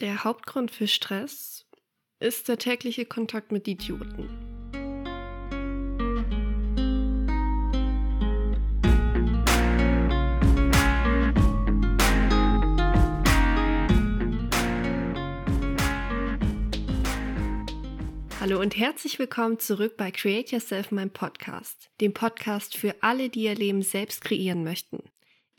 Der Hauptgrund für Stress ist der tägliche Kontakt mit Idioten. Hallo und herzlich willkommen zurück bei Create Yourself, mein Podcast, dem Podcast für alle, die ihr Leben selbst kreieren möchten.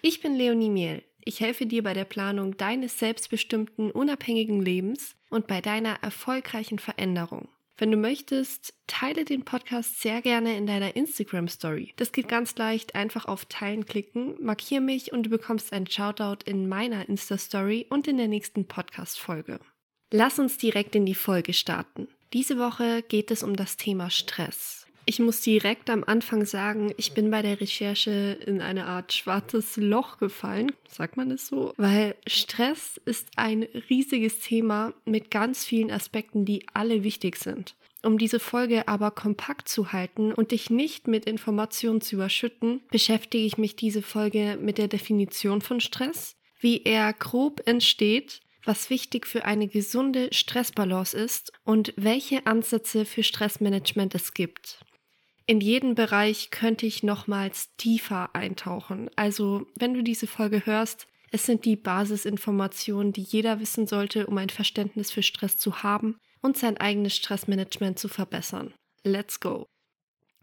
Ich bin Leonie Mehl. Ich helfe dir bei der Planung deines selbstbestimmten, unabhängigen Lebens und bei deiner erfolgreichen Veränderung. Wenn du möchtest, teile den Podcast sehr gerne in deiner Instagram Story. Das geht ganz leicht, einfach auf Teilen klicken, markier mich und du bekommst einen Shoutout in meiner Insta Story und in der nächsten Podcast Folge. Lass uns direkt in die Folge starten. Diese Woche geht es um das Thema Stress. Ich muss direkt am Anfang sagen, ich bin bei der Recherche in eine Art schwarzes Loch gefallen, sagt man es so, weil Stress ist ein riesiges Thema mit ganz vielen Aspekten, die alle wichtig sind. Um diese Folge aber kompakt zu halten und dich nicht mit Informationen zu überschütten, beschäftige ich mich diese Folge mit der Definition von Stress, wie er grob entsteht, was wichtig für eine gesunde Stressbalance ist und welche Ansätze für Stressmanagement es gibt in jeden Bereich könnte ich nochmals tiefer eintauchen. Also, wenn du diese Folge hörst, es sind die Basisinformationen, die jeder wissen sollte, um ein Verständnis für Stress zu haben und sein eigenes Stressmanagement zu verbessern. Let's go!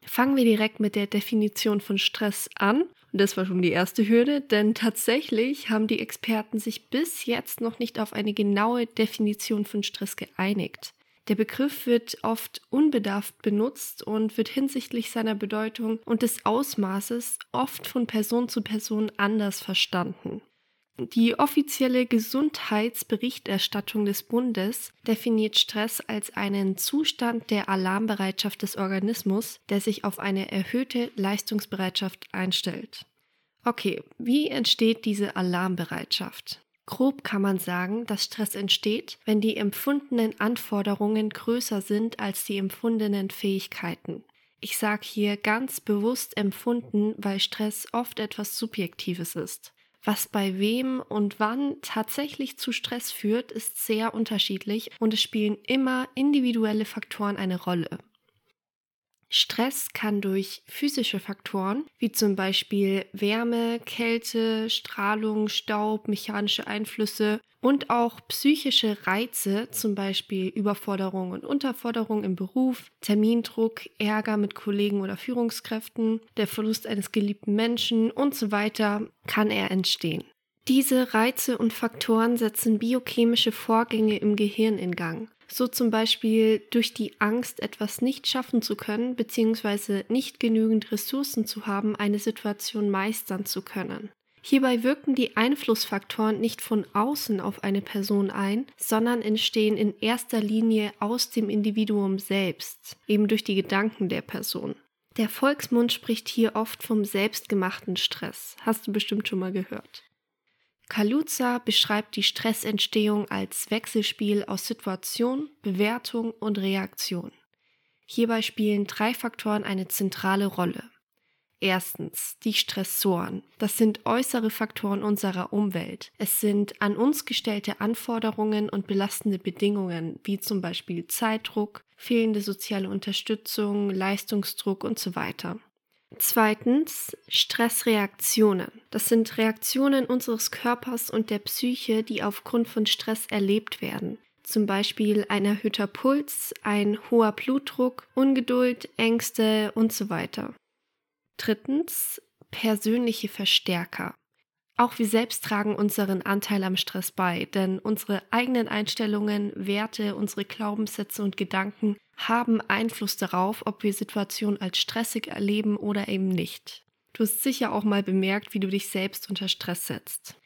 Fangen wir direkt mit der Definition von Stress an. Und das war schon die erste Hürde, denn tatsächlich haben die Experten sich bis jetzt noch nicht auf eine genaue Definition von Stress geeinigt. Der Begriff wird oft unbedarft benutzt und wird hinsichtlich seiner Bedeutung und des Ausmaßes oft von Person zu Person anders verstanden. Die offizielle Gesundheitsberichterstattung des Bundes definiert Stress als einen Zustand der Alarmbereitschaft des Organismus, der sich auf eine erhöhte Leistungsbereitschaft einstellt. Okay, wie entsteht diese Alarmbereitschaft? Grob kann man sagen, dass Stress entsteht, wenn die empfundenen Anforderungen größer sind als die empfundenen Fähigkeiten. Ich sage hier ganz bewusst empfunden, weil Stress oft etwas Subjektives ist. Was bei wem und wann tatsächlich zu Stress führt, ist sehr unterschiedlich und es spielen immer individuelle Faktoren eine Rolle. Stress kann durch physische Faktoren wie zum Beispiel Wärme, Kälte, Strahlung, Staub, mechanische Einflüsse und auch psychische Reize, zum Beispiel Überforderung und Unterforderung im Beruf, Termindruck, Ärger mit Kollegen oder Führungskräften, der Verlust eines geliebten Menschen und so weiter, kann er entstehen. Diese Reize und Faktoren setzen biochemische Vorgänge im Gehirn in Gang. So zum Beispiel durch die Angst, etwas nicht schaffen zu können, beziehungsweise nicht genügend Ressourcen zu haben, eine Situation meistern zu können. Hierbei wirken die Einflussfaktoren nicht von außen auf eine Person ein, sondern entstehen in erster Linie aus dem Individuum selbst, eben durch die Gedanken der Person. Der Volksmund spricht hier oft vom selbstgemachten Stress. Hast du bestimmt schon mal gehört. Kaluza beschreibt die Stressentstehung als Wechselspiel aus Situation, Bewertung und Reaktion. Hierbei spielen drei Faktoren eine zentrale Rolle. Erstens die Stressoren. Das sind äußere Faktoren unserer Umwelt. Es sind an uns gestellte Anforderungen und belastende Bedingungen, wie zum Beispiel Zeitdruck, fehlende soziale Unterstützung, Leistungsdruck und so weiter. Zweitens Stressreaktionen. Das sind Reaktionen unseres Körpers und der Psyche, die aufgrund von Stress erlebt werden. Zum Beispiel ein erhöhter Puls, ein hoher Blutdruck, Ungeduld, Ängste und so weiter. Drittens persönliche Verstärker. Auch wir selbst tragen unseren Anteil am Stress bei, denn unsere eigenen Einstellungen, Werte, unsere Glaubenssätze und Gedanken haben Einfluss darauf, ob wir Situationen als stressig erleben oder eben nicht. Du hast sicher auch mal bemerkt, wie du dich selbst unter Stress setzt.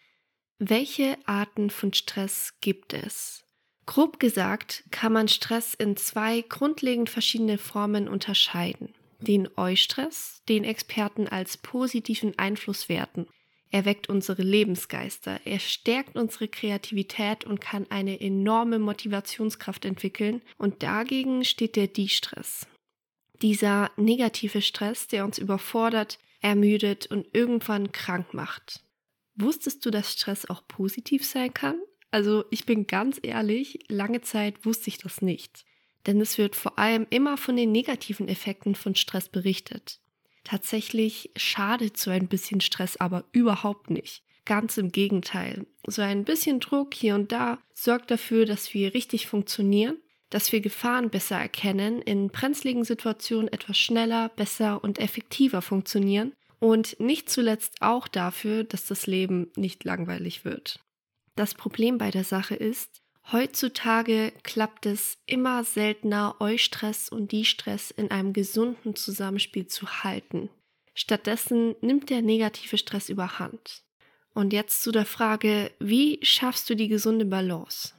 Welche Arten von Stress gibt es? Grob gesagt kann man Stress in zwei grundlegend verschiedene Formen unterscheiden. Den Eustress, den Experten als positiven Einfluss werten, er weckt unsere Lebensgeister, er stärkt unsere Kreativität und kann eine enorme Motivationskraft entwickeln und dagegen steht der Die-Stress. Dieser negative Stress, der uns überfordert, ermüdet und irgendwann krank macht. Wusstest du, dass Stress auch positiv sein kann? Also ich bin ganz ehrlich, lange Zeit wusste ich das nicht. Denn es wird vor allem immer von den negativen Effekten von Stress berichtet. Tatsächlich schadet so ein bisschen Stress aber überhaupt nicht. Ganz im Gegenteil. So ein bisschen Druck hier und da sorgt dafür, dass wir richtig funktionieren, dass wir Gefahren besser erkennen, in brenzligen Situationen etwas schneller, besser und effektiver funktionieren und nicht zuletzt auch dafür, dass das Leben nicht langweilig wird. Das Problem bei der Sache ist, heutzutage klappt es immer seltener, Eustress und Die-Stress in einem gesunden Zusammenspiel zu halten. Stattdessen nimmt der negative Stress überhand. Und jetzt zu der Frage, wie schaffst du die gesunde Balance?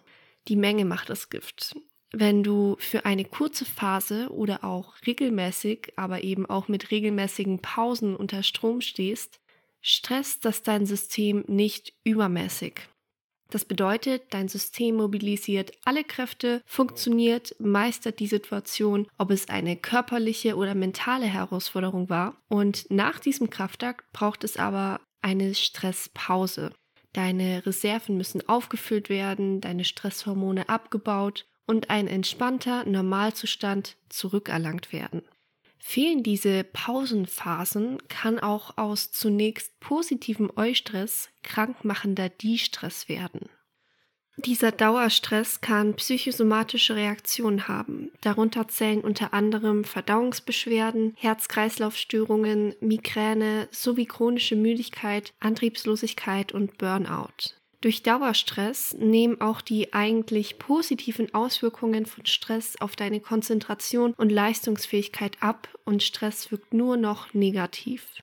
Die Menge macht das Gift. Wenn du für eine kurze Phase oder auch regelmäßig, aber eben auch mit regelmäßigen Pausen unter Strom stehst, stresst das dein System nicht übermäßig. Das bedeutet, dein System mobilisiert alle Kräfte, funktioniert, meistert die Situation, ob es eine körperliche oder mentale Herausforderung war. Und nach diesem Kraftakt braucht es aber eine Stresspause. Deine Reserven müssen aufgefüllt werden, deine Stresshormone abgebaut und ein entspannter Normalzustand zurückerlangt werden. Fehlen diese Pausenphasen, kann auch aus zunächst positivem Eustress krankmachender Die-Stress werden. Dieser Dauerstress kann psychosomatische Reaktionen haben. Darunter zählen unter anderem Verdauungsbeschwerden, Herz-Kreislauf-Störungen, Migräne sowie chronische Müdigkeit, Antriebslosigkeit und Burnout. Durch Dauerstress nehmen auch die eigentlich positiven Auswirkungen von Stress auf deine Konzentration und Leistungsfähigkeit ab und Stress wirkt nur noch negativ.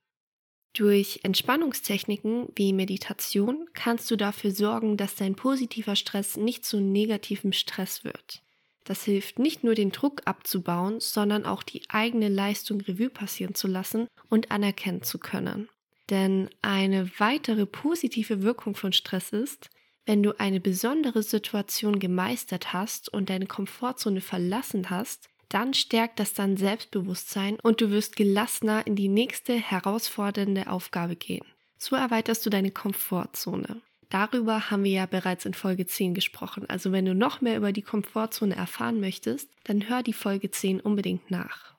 Durch Entspannungstechniken wie Meditation kannst du dafür sorgen, dass dein positiver Stress nicht zu negativem Stress wird. Das hilft nicht nur den Druck abzubauen, sondern auch die eigene Leistung Revue passieren zu lassen und anerkennen zu können. Denn eine weitere positive Wirkung von Stress ist, wenn du eine besondere Situation gemeistert hast und deine Komfortzone verlassen hast, dann stärkt das dein Selbstbewusstsein und du wirst gelassener in die nächste herausfordernde Aufgabe gehen. So erweiterst du deine Komfortzone. Darüber haben wir ja bereits in Folge 10 gesprochen. Also wenn du noch mehr über die Komfortzone erfahren möchtest, dann hör die Folge 10 unbedingt nach.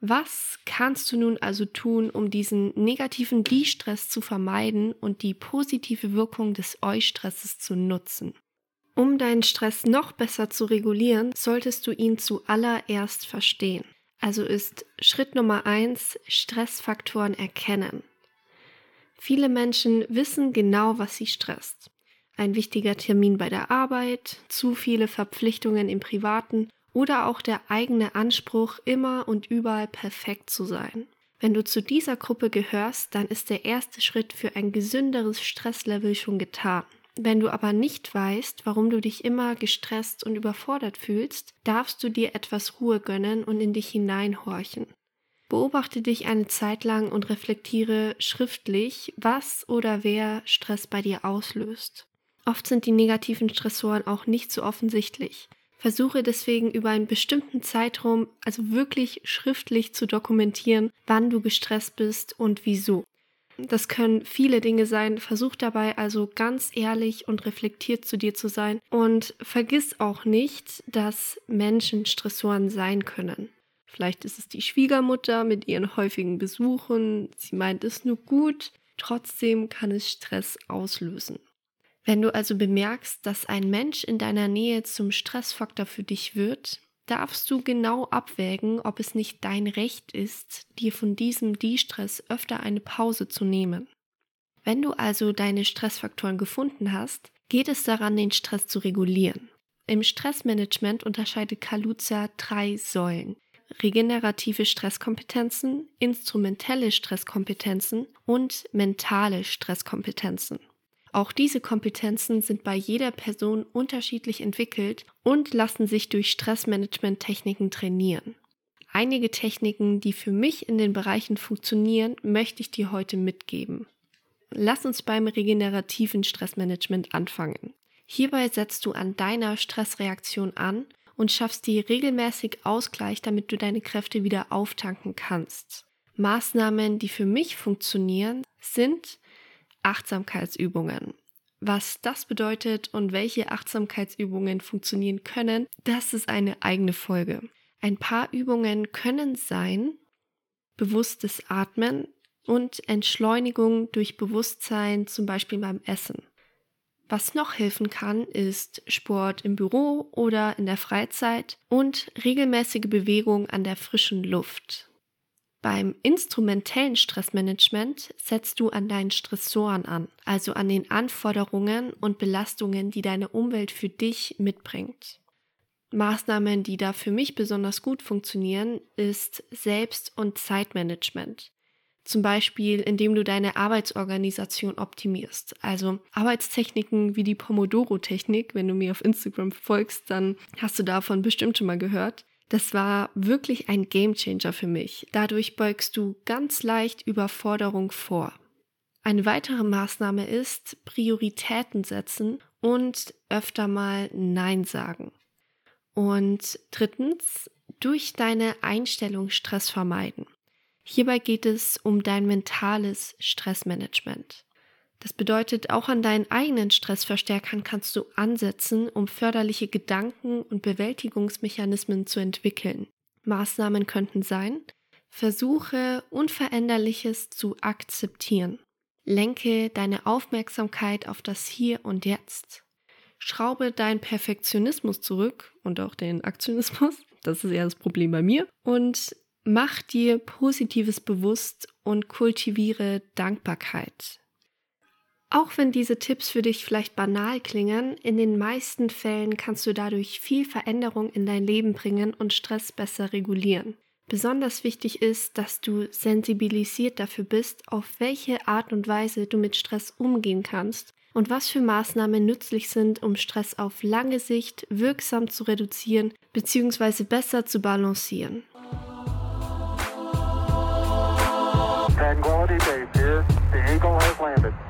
Was kannst du nun also tun, um diesen negativen Die-Stress zu vermeiden und die positive Wirkung des Eu-Stresses zu nutzen? Um deinen Stress noch besser zu regulieren, solltest du ihn zuallererst verstehen. Also ist Schritt Nummer eins Stressfaktoren erkennen. Viele Menschen wissen genau, was sie stresst. Ein wichtiger Termin bei der Arbeit, zu viele Verpflichtungen im Privaten oder auch der eigene Anspruch, immer und überall perfekt zu sein. Wenn du zu dieser Gruppe gehörst, dann ist der erste Schritt für ein gesünderes Stresslevel schon getan. Wenn du aber nicht weißt, warum du dich immer gestresst und überfordert fühlst, darfst du dir etwas Ruhe gönnen und in dich hineinhorchen. Beobachte dich eine Zeit lang und reflektiere schriftlich, was oder wer Stress bei dir auslöst. Oft sind die negativen Stressoren auch nicht so offensichtlich. Versuche deswegen über einen bestimmten Zeitraum, also wirklich schriftlich zu dokumentieren, wann du gestresst bist und wieso. Das können viele Dinge sein. Versuch dabei also ganz ehrlich und reflektiert zu dir zu sein. Und vergiss auch nicht, dass Menschen Stressoren sein können. Vielleicht ist es die Schwiegermutter mit ihren häufigen Besuchen. Sie meint es nur gut. Trotzdem kann es Stress auslösen. Wenn du also bemerkst, dass ein Mensch in deiner Nähe zum Stressfaktor für dich wird, darfst du genau abwägen, ob es nicht dein Recht ist, dir von diesem De-Stress öfter eine Pause zu nehmen. Wenn du also deine Stressfaktoren gefunden hast, geht es daran, den Stress zu regulieren. Im Stressmanagement unterscheidet Kaluza drei Säulen. Regenerative Stresskompetenzen, instrumentelle Stresskompetenzen und mentale Stresskompetenzen. Auch diese Kompetenzen sind bei jeder Person unterschiedlich entwickelt und lassen sich durch Stressmanagement-Techniken trainieren. Einige Techniken, die für mich in den Bereichen funktionieren, möchte ich dir heute mitgeben. Lass uns beim regenerativen Stressmanagement anfangen. Hierbei setzt du an deiner Stressreaktion an und schaffst dir regelmäßig Ausgleich, damit du deine Kräfte wieder auftanken kannst. Maßnahmen, die für mich funktionieren, sind Achtsamkeitsübungen. Was das bedeutet und welche Achtsamkeitsübungen funktionieren können, das ist eine eigene Folge. Ein paar Übungen können sein bewusstes Atmen und Entschleunigung durch Bewusstsein, zum Beispiel beim Essen. Was noch helfen kann, ist Sport im Büro oder in der Freizeit und regelmäßige Bewegung an der frischen Luft. Beim instrumentellen Stressmanagement setzt du an deinen Stressoren an, also an den Anforderungen und Belastungen, die deine Umwelt für dich mitbringt. Maßnahmen, die da für mich besonders gut funktionieren, ist Selbst- und Zeitmanagement. Zum Beispiel, indem du deine Arbeitsorganisation optimierst. Also Arbeitstechniken wie die Pomodoro-Technik, wenn du mir auf Instagram folgst, dann hast du davon bestimmt schon mal gehört. Das war wirklich ein Gamechanger für mich. Dadurch beugst du ganz leicht Überforderung vor. Eine weitere Maßnahme ist Prioritäten setzen und öfter mal Nein sagen. Und drittens, durch deine Einstellung Stress vermeiden. Hierbei geht es um dein mentales Stressmanagement. Das bedeutet, auch an deinen eigenen Stressverstärkern kannst du ansetzen, um förderliche Gedanken und Bewältigungsmechanismen zu entwickeln. Maßnahmen könnten sein, versuche Unveränderliches zu akzeptieren. Lenke deine Aufmerksamkeit auf das Hier und Jetzt. Schraube deinen Perfektionismus zurück und auch den Aktionismus. Das ist eher das Problem bei mir. Und mach dir Positives bewusst und kultiviere Dankbarkeit. Auch wenn diese Tipps für dich vielleicht banal klingen, in den meisten Fällen kannst du dadurch viel Veränderung in dein Leben bringen und Stress besser regulieren. Besonders wichtig ist, dass du sensibilisiert dafür bist, auf welche Art und Weise du mit Stress umgehen kannst und was für Maßnahmen nützlich sind, um Stress auf lange Sicht wirksam zu reduzieren bzw. besser zu balancieren. Tranquility Base here. The Eagle has landed.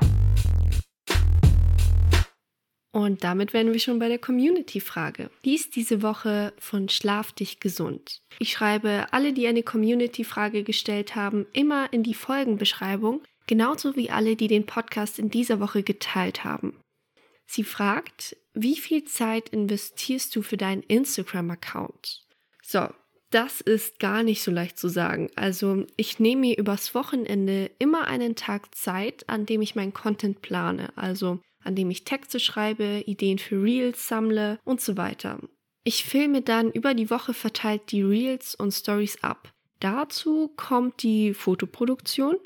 Und damit wären wir schon bei der Community-Frage. Die ist diese Woche von Schlaf dich gesund. Ich schreibe alle, die eine Community-Frage gestellt haben, immer in die Folgenbeschreibung, genauso wie alle, die den Podcast in dieser Woche geteilt haben. Sie fragt, wie viel Zeit investierst du für deinen Instagram-Account? So, das ist gar nicht so leicht zu sagen. Also ich nehme mir übers Wochenende immer einen Tag Zeit, an dem ich meinen Content plane. Also an dem ich Texte schreibe, Ideen für Reels sammle und so weiter. Ich filme dann über die Woche verteilt die Reels und Stories ab. Dazu kommt die Fotoproduktion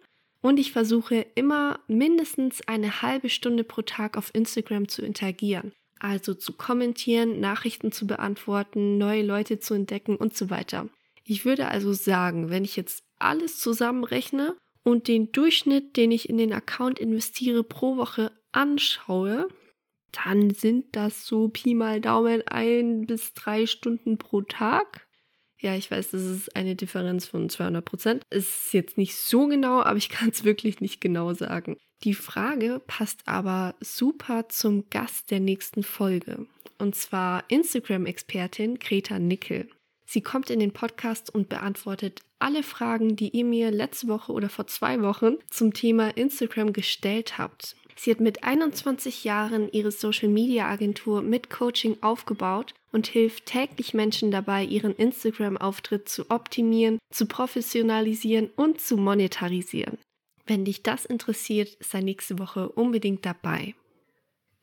und ich versuche immer mindestens eine halbe Stunde pro Tag auf Instagram zu interagieren. Also zu kommentieren, Nachrichten zu beantworten, neue Leute zu entdecken und so weiter. Ich würde also sagen, wenn ich jetzt alles zusammenrechne und den Durchschnitt, den ich in den Account investiere pro Woche anschaue, dann sind das so Pi mal Daumen ein bis drei Stunden pro Tag. Ja, ich weiß, das ist eine Differenz von 200 Prozent. Ist jetzt nicht so genau, aber ich kann es wirklich nicht genau sagen. Die Frage passt aber super zum Gast der nächsten Folge. Und zwar Instagram-Expertin Greta Nickel. Sie kommt in den Podcast und beantwortet alle Fragen, die ihr mir letzte Woche oder vor zwei Wochen zum Thema Instagram gestellt habt. Sie hat mit 21 Jahren ihre Social-Media-Agentur mit Coaching aufgebaut und hilft täglich Menschen dabei, ihren Instagram-Auftritt zu optimieren, zu professionalisieren und zu monetarisieren. Wenn dich das interessiert, sei nächste Woche unbedingt dabei.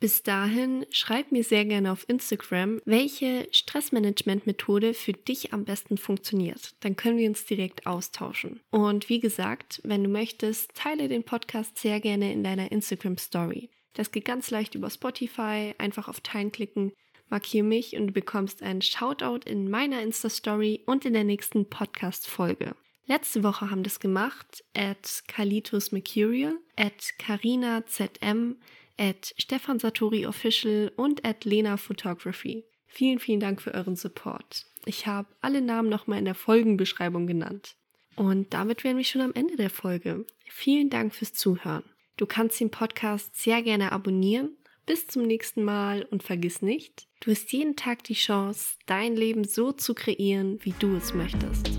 Bis dahin schreib mir sehr gerne auf Instagram, welche Stressmanagement-Methode für dich am besten funktioniert. Dann können wir uns direkt austauschen. Und wie gesagt, wenn du möchtest, teile den Podcast sehr gerne in deiner Instagram Story. Das geht ganz leicht über Spotify, einfach auf Teilen klicken, markiere mich und du bekommst einen Shoutout in meiner Insta-Story und in der nächsten Podcast-Folge. Letzte Woche haben das gemacht at Kalitus Mercurial, at Carina ZM, at Stefan Satori Official und at Lena Photography. Vielen, vielen Dank für euren Support. Ich habe alle Namen nochmal in der Folgenbeschreibung genannt. Und damit wären wir schon am Ende der Folge. Vielen Dank fürs Zuhören. Du kannst den Podcast sehr gerne abonnieren. Bis zum nächsten Mal und vergiss nicht, du hast jeden Tag die Chance, dein Leben so zu kreieren, wie du es möchtest.